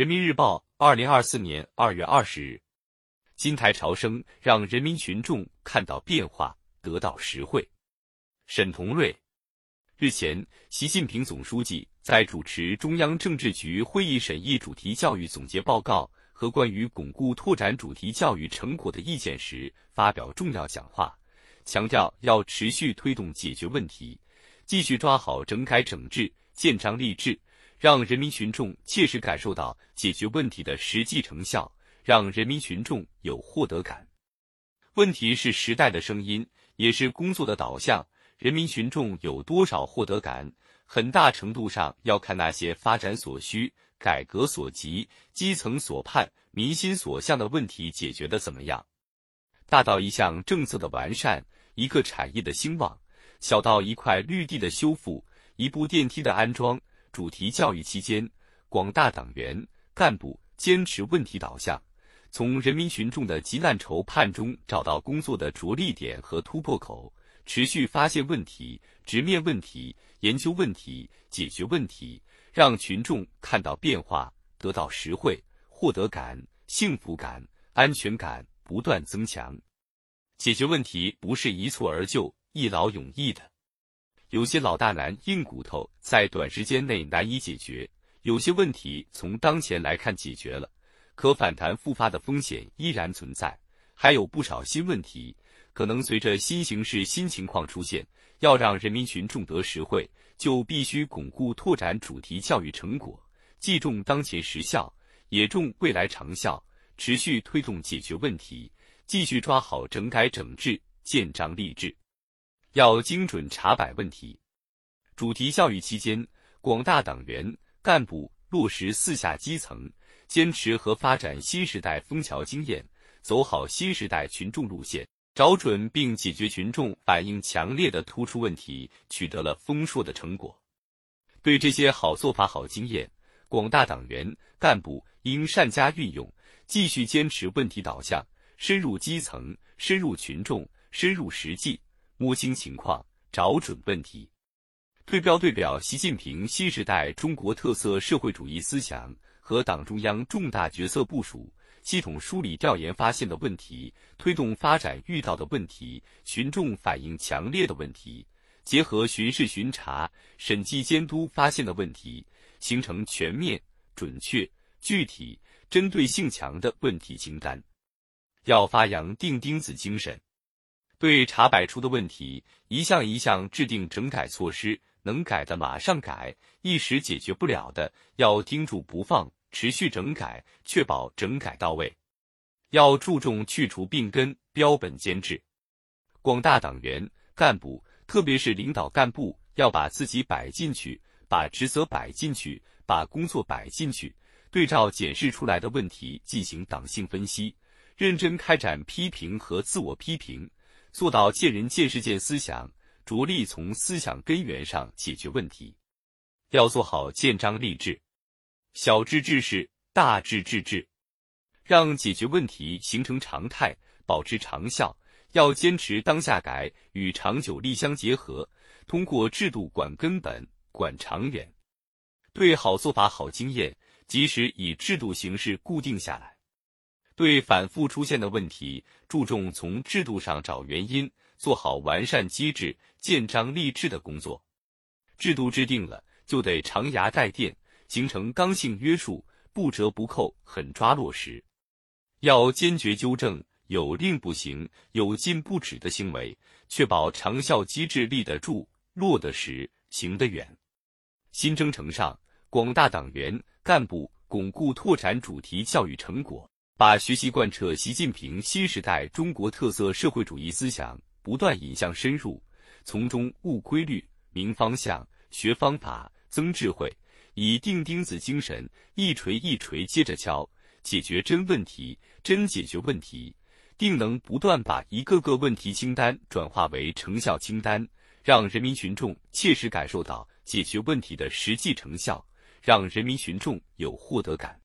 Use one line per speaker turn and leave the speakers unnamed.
人民日报，二零二四年二月二十日，金台潮声让人民群众看到变化，得到实惠。沈同瑞，日前，习近平总书记在主持中央政治局会议审议主题教育总结报告和关于巩固拓展主题教育成果的意见时，发表重要讲话，强调要持续推动解决问题，继续抓好整改整治、建章立制。让人民群众切实感受到解决问题的实际成效，让人民群众有获得感。问题是时代的声音，也是工作的导向。人民群众有多少获得感，很大程度上要看那些发展所需、改革所急、基层所盼、民心所向的问题解决的怎么样。大到一项政策的完善，一个产业的兴旺；小到一块绿地的修复，一部电梯的安装。主题教育期间，广大党员干部坚持问题导向，从人民群众的急难愁盼中找到工作的着力点和突破口，持续发现问题、直面问题、研究问题、解决问题，让群众看到变化，得到实惠、获得感、幸福感、安全感不断增强。解决问题不是一蹴而就、一劳永逸的。有些老大难、硬骨头在短时间内难以解决，有些问题从当前来看解决了，可反弹复发的风险依然存在。还有不少新问题，可能随着新形势、新情况出现。要让人民群众得实惠，就必须巩固拓展主题教育成果，既重当前实效，也重未来长效，持续推动解决问题，继续抓好整改整治、建章立制。要精准查摆问题。主题教育期间，广大党员干部落实四下基层，坚持和发展新时代枫桥经验，走好新时代群众路线，找准并解决群众反映强烈的突出问题，取得了丰硕的成果。对这些好做法、好经验，广大党员干部应善加运用，继续坚持问题导向，深入基层，深入群众，深入实际。摸清情况，找准问题，对标对表习近平新时代中国特色社会主义思想和党中央重大决策部署，系统梳理调研发现的问题，推动发展遇到的问题，群众反映强烈的问题，结合巡视巡查、审计监督发现的问题，形成全面、准确、具体、针对性强的问题清单。要发扬钉钉子精神。对查摆出的问题，一项一项制定整改措施，能改的马上改，一时解决不了的要盯住不放，持续整改，确保整改到位。要注重去除病根，标本兼治。广大党员干部，特别是领导干部，要把自己摆进去，把职责摆进去，把工作摆进去，对照检视出来的问题进行党性分析，认真开展批评和自我批评。做到见人见事见思想，着力从思想根源上解决问题。要做好建章立制，小治治事，大治治治，让解决问题形成常态，保持长效。要坚持当下改与长久立相结合，通过制度管根本、管长远。对好做法、好经验，及时以制度形式固定下来。对反复出现的问题，注重从制度上找原因，做好完善机制、建章立制的工作。制度制定了，就得长牙带电，形成刚性约束，不折不扣，狠抓落实。要坚决纠正有令不行、有禁不止的行为，确保长效机制立得住、落得实、行得远。新征程上，广大党员干部巩固拓展主题教育成果。把学习贯彻习近平新时代中国特色社会主义思想不断引向深入，从中悟规律、明方向、学方法、增智慧，以钉钉子精神一锤一锤接着敲，解决真问题、真解决问题，定能不断把一个个问题清单转化为成效清单，让人民群众切实感受到解决问题的实际成效，让人民群众有获得感。